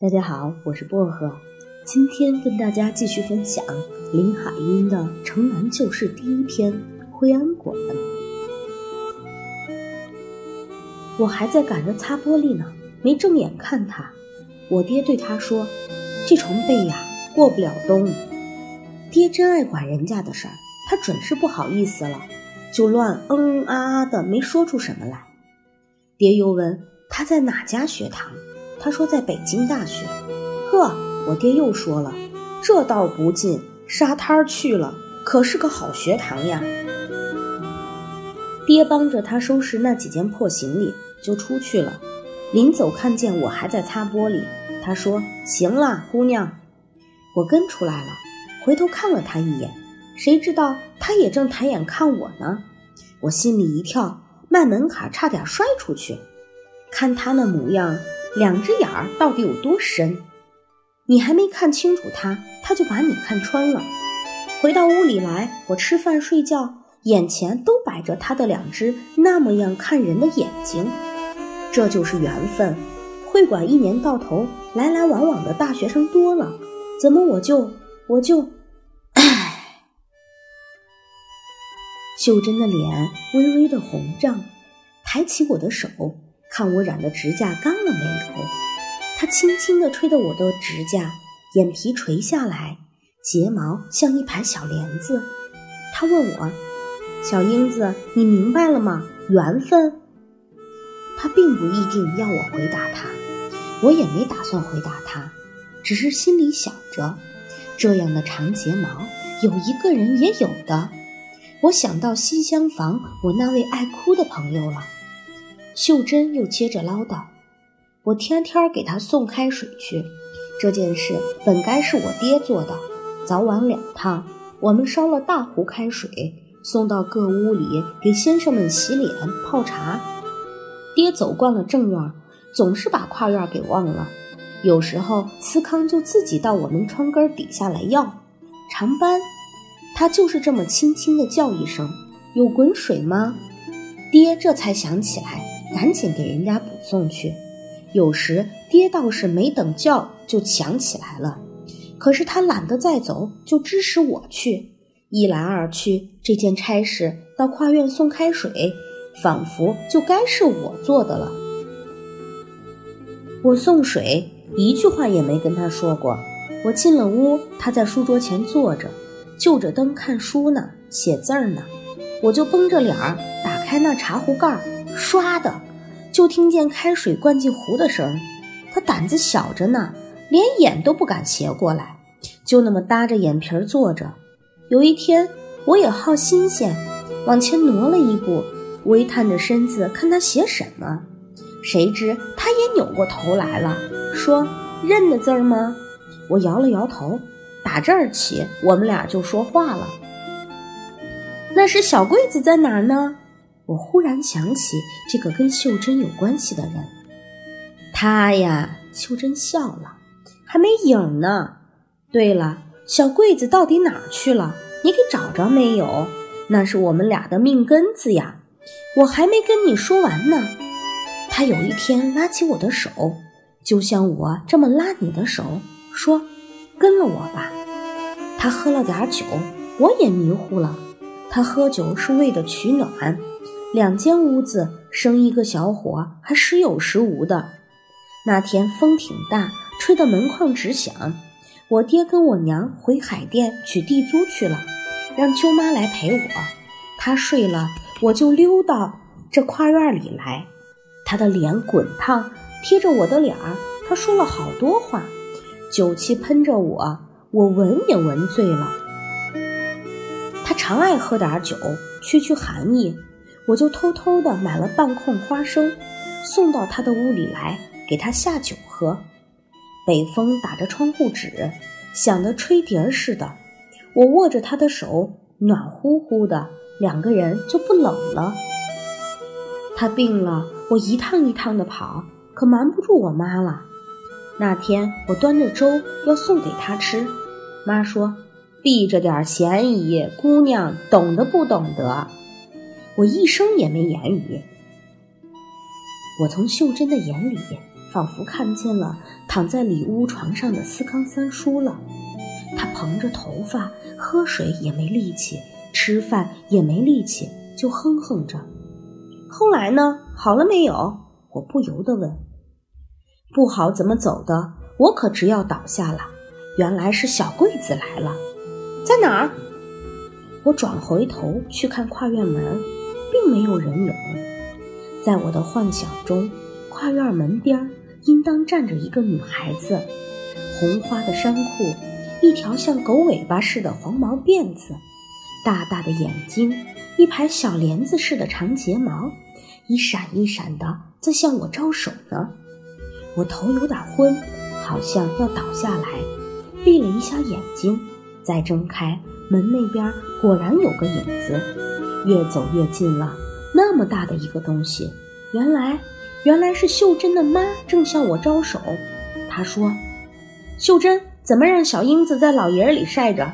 大家好，我是薄荷，今天跟大家继续分享林海音的《城南旧事》第一篇《灰安馆》。我还在赶着擦玻璃呢，没正眼看他。我爹对他说：“这床被呀，过不了冬。”爹真爱管人家的事儿，他准是不好意思了，就乱嗯嗯啊啊的，没说出什么来。爹又问他在哪家学堂。他说在北京大学，呵，我爹又说了，这倒不近，沙滩去了，可是个好学堂呀。爹帮着他收拾那几件破行李，就出去了。临走看见我还在擦玻璃，他说：“行了，姑娘。”我跟出来了，回头看了他一眼，谁知道他也正抬眼看我呢。我心里一跳，迈门槛差点摔出去。看他那模样。两只眼儿到底有多深？你还没看清楚他，他就把你看穿了。回到屋里来，我吃饭睡觉，眼前都摆着他的两只那么样看人的眼睛。这就是缘分。会馆一年到头来来往往的大学生多了，怎么我就我就……唉！秀珍的脸微微的红胀，抬起我的手。看我染的指甲干了没有？他轻轻地吹着我的指甲，眼皮垂下来，睫毛像一排小帘子。他问我：“小英子，你明白了吗？缘分。”他并不一定要我回答他，我也没打算回答他，只是心里想着，这样的长睫毛有一个人也有的。我想到西厢房我那位爱哭的朋友了。秀珍又接着唠叨：“我天天给他送开水去，这件事本该是我爹做的，早晚两趟。我们烧了大壶开水，送到各屋里给先生们洗脸泡茶。爹走惯了正院，总是把跨院给忘了。有时候思康就自己到我们窗根底下来要长班，他就是这么轻轻地叫一声：‘有滚水吗？’爹这才想起来。”赶紧给人家补送去。有时爹倒是没等叫就抢起来了，可是他懒得再走，就支使我去。一来二去，这件差事到跨院送开水，仿佛就该是我做的了。我送水，一句话也没跟他说过。我进了屋，他在书桌前坐着，就着灯看书呢，写字儿呢。我就绷着脸儿打开那茶壶盖儿。唰的，就听见开水灌进壶的声儿。他胆子小着呢，连眼都不敢斜过来，就那么搭着眼皮儿坐着。有一天，我也好新鲜，往前挪了一步，微探着身子看他写什么。谁知他也扭过头来了，说：“认得字儿吗？”我摇了摇头。打这儿起，我们俩就说话了。那是小柜子在哪儿呢？我忽然想起这个跟秀珍有关系的人，他呀，秀珍笑了，还没影呢。对了，小桂子到底哪去了？你给找着没有？那是我们俩的命根子呀！我还没跟你说完呢。他有一天拉起我的手，就像我这么拉你的手，说：“跟了我吧。”他喝了点酒，我也迷糊了。他喝酒是为了取暖。两间屋子生一个小火，还时有时无的。那天风挺大，吹得门框直响。我爹跟我娘回海淀取地租去了，让舅妈来陪我。她睡了，我就溜到这跨院里来。他的脸滚烫，贴着我的脸儿，他说了好多话，酒气喷着我，我闻也闻醉了。他常爱喝点酒，驱驱寒意。我就偷偷的买了半空花生，送到他的屋里来，给他下酒喝。北风打着窗户纸，响得吹笛儿似的。我握着他的手，暖乎乎的，两个人就不冷了。他病了，我一趟一趟的跑，可瞒不住我妈了。那天我端着粥要送给他吃，妈说：“避着点嫌疑，姑娘懂得不懂得？”我一声也没言语。我从秀珍的眼里仿佛看见了躺在里屋床上的思康三叔了。他蓬着头发，喝水也没力气，吃饭也没力气，就哼哼着。后来呢？好了没有？我不由得问。不好，怎么走的？我可直要倒下了。原来是小桂子来了，在哪儿？我转回头去看跨院门，并没有人影。在我的幻想中，跨院门边应当站着一个女孩子，红花的衫裤，一条像狗尾巴似的黄毛辫子，大大的眼睛，一排小帘子似的长睫毛，一闪一闪的在向我招手呢。我头有点昏，好像要倒下来，闭了一下眼睛，再睁开，门那边果然有个影子，越走越近了。那么大的一个东西，原来原来是秀珍的妈正向我招手。她说：“秀珍，怎么让小英子在老爷里晒着？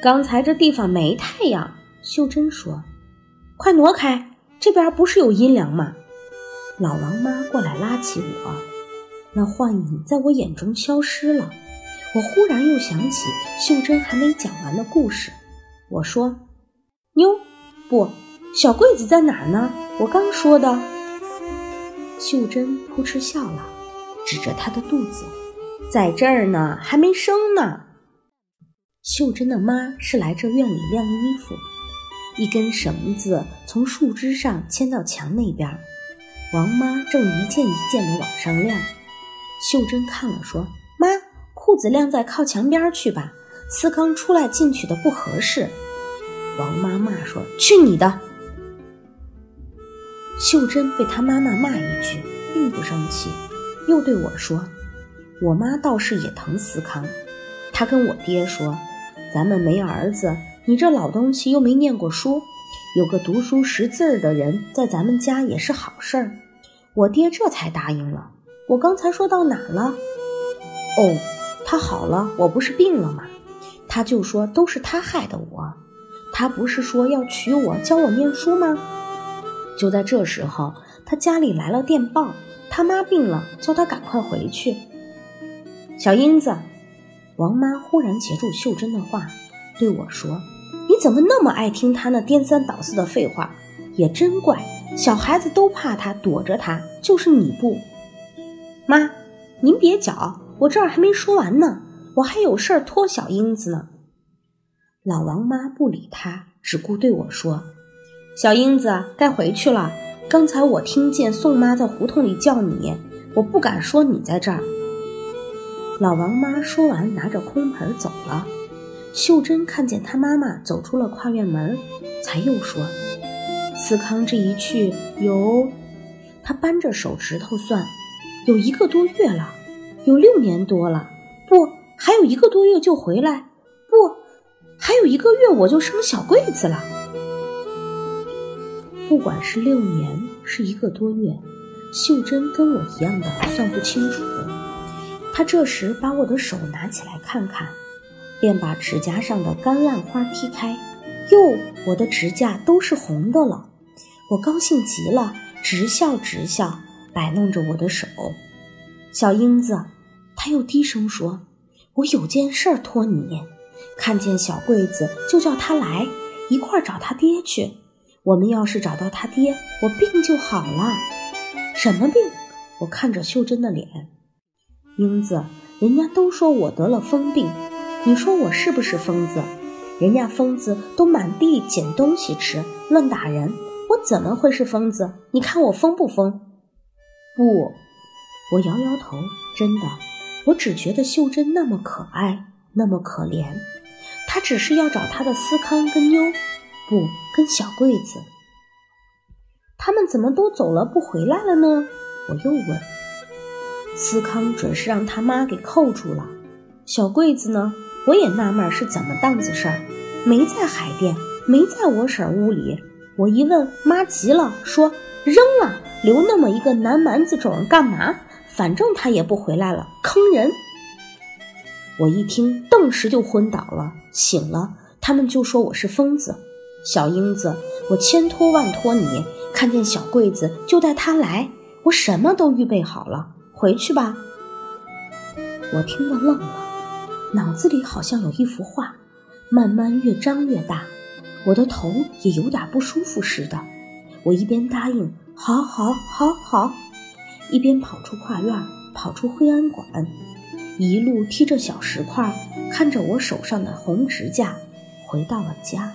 刚才这地方没太阳。”秀珍说：“快挪开，这边不是有阴凉吗？”老王妈过来拉起我，那幻影在我眼中消失了。我忽然又想起秀珍还没讲完的故事。我说：“妞，不，小桂子在哪儿呢？我刚说的。”秀珍扑哧笑了，指着她的肚子：“在这儿呢，还没生呢。”秀珍的妈是来这院里晾衣服，一根绳子从树枝上牵到墙那边。王妈正一件一件的往上晾，秀珍看了说：“，子晾在靠墙边去吧，思康出来进去的不合适。”王妈骂说：“去你的！”秀珍被她妈妈骂一句，并不生气，又对我说：“我妈倒是也疼思康，她跟我爹说，咱们没儿子，你这老东西又没念过书。”有个读书识字的人在咱们家也是好事儿，我爹这才答应了。我刚才说到哪了？哦，他好了，我不是病了吗？他就说都是他害的我，他不是说要娶我教我念书吗？就在这时候，他家里来了电报，他妈病了，叫他赶快回去。小英子，王妈忽然截住秀珍的话，对我说。你怎么那么爱听他那颠三倒四的废话？也真怪，小孩子都怕他，躲着他，就是你不。妈，您别搅，我这儿还没说完呢，我还有事儿托小英子呢。老王妈不理他，只顾对我说：“小英子该回去了。刚才我听见宋妈在胡同里叫你，我不敢说你在这儿。”老王妈说完，拿着空盆走了。秀珍看见她妈妈走出了跨院门，才又说：“思康这一去有……他扳着手指头算，有一个多月了，有六年多了。不，还有一个多月就回来。不，还有一个月我就生小桂子了。不管是六年是一个多月，秀珍跟我一样的算不清楚。她这时把我的手拿起来看看。”便把指甲上的干烂花踢开，哟，我的指甲都是红的了。我高兴极了，直笑直笑，摆弄着我的手。小英子，他又低声说：“我有件事托你，看见小桂子就叫他来一块儿找他爹去。我们要是找到他爹，我病就好了。什么病？我看着秀珍的脸，英子，人家都说我得了疯病。”你说我是不是疯子？人家疯子都满地捡东西吃，乱打人，我怎么会是疯子？你看我疯不疯？不，我摇摇头。真的，我只觉得秀珍那么可爱，那么可怜。她只是要找她的思康跟妞，不跟小桂子。他们怎么都走了，不回来了呢？我又问。思康准是让他妈给扣住了，小桂子呢？我也纳闷是怎么档子事儿，没在海淀，没在我婶屋里。我一问，妈急了，说扔了，留那么一个南蛮子种干嘛？反正他也不回来了，坑人。我一听，顿时就昏倒了，醒了，他们就说我是疯子。小英子，我千托万托你，看见小桂子就带她来，我什么都预备好了，回去吧。我听得愣了，脑子里好像有一幅画，慢慢越张越大，我的头也有点不舒服似的。我一边答应“好好好好”，一边跑出跨院，跑出惠安馆，一路踢着小石块，看着我手上的红指甲，回到了家。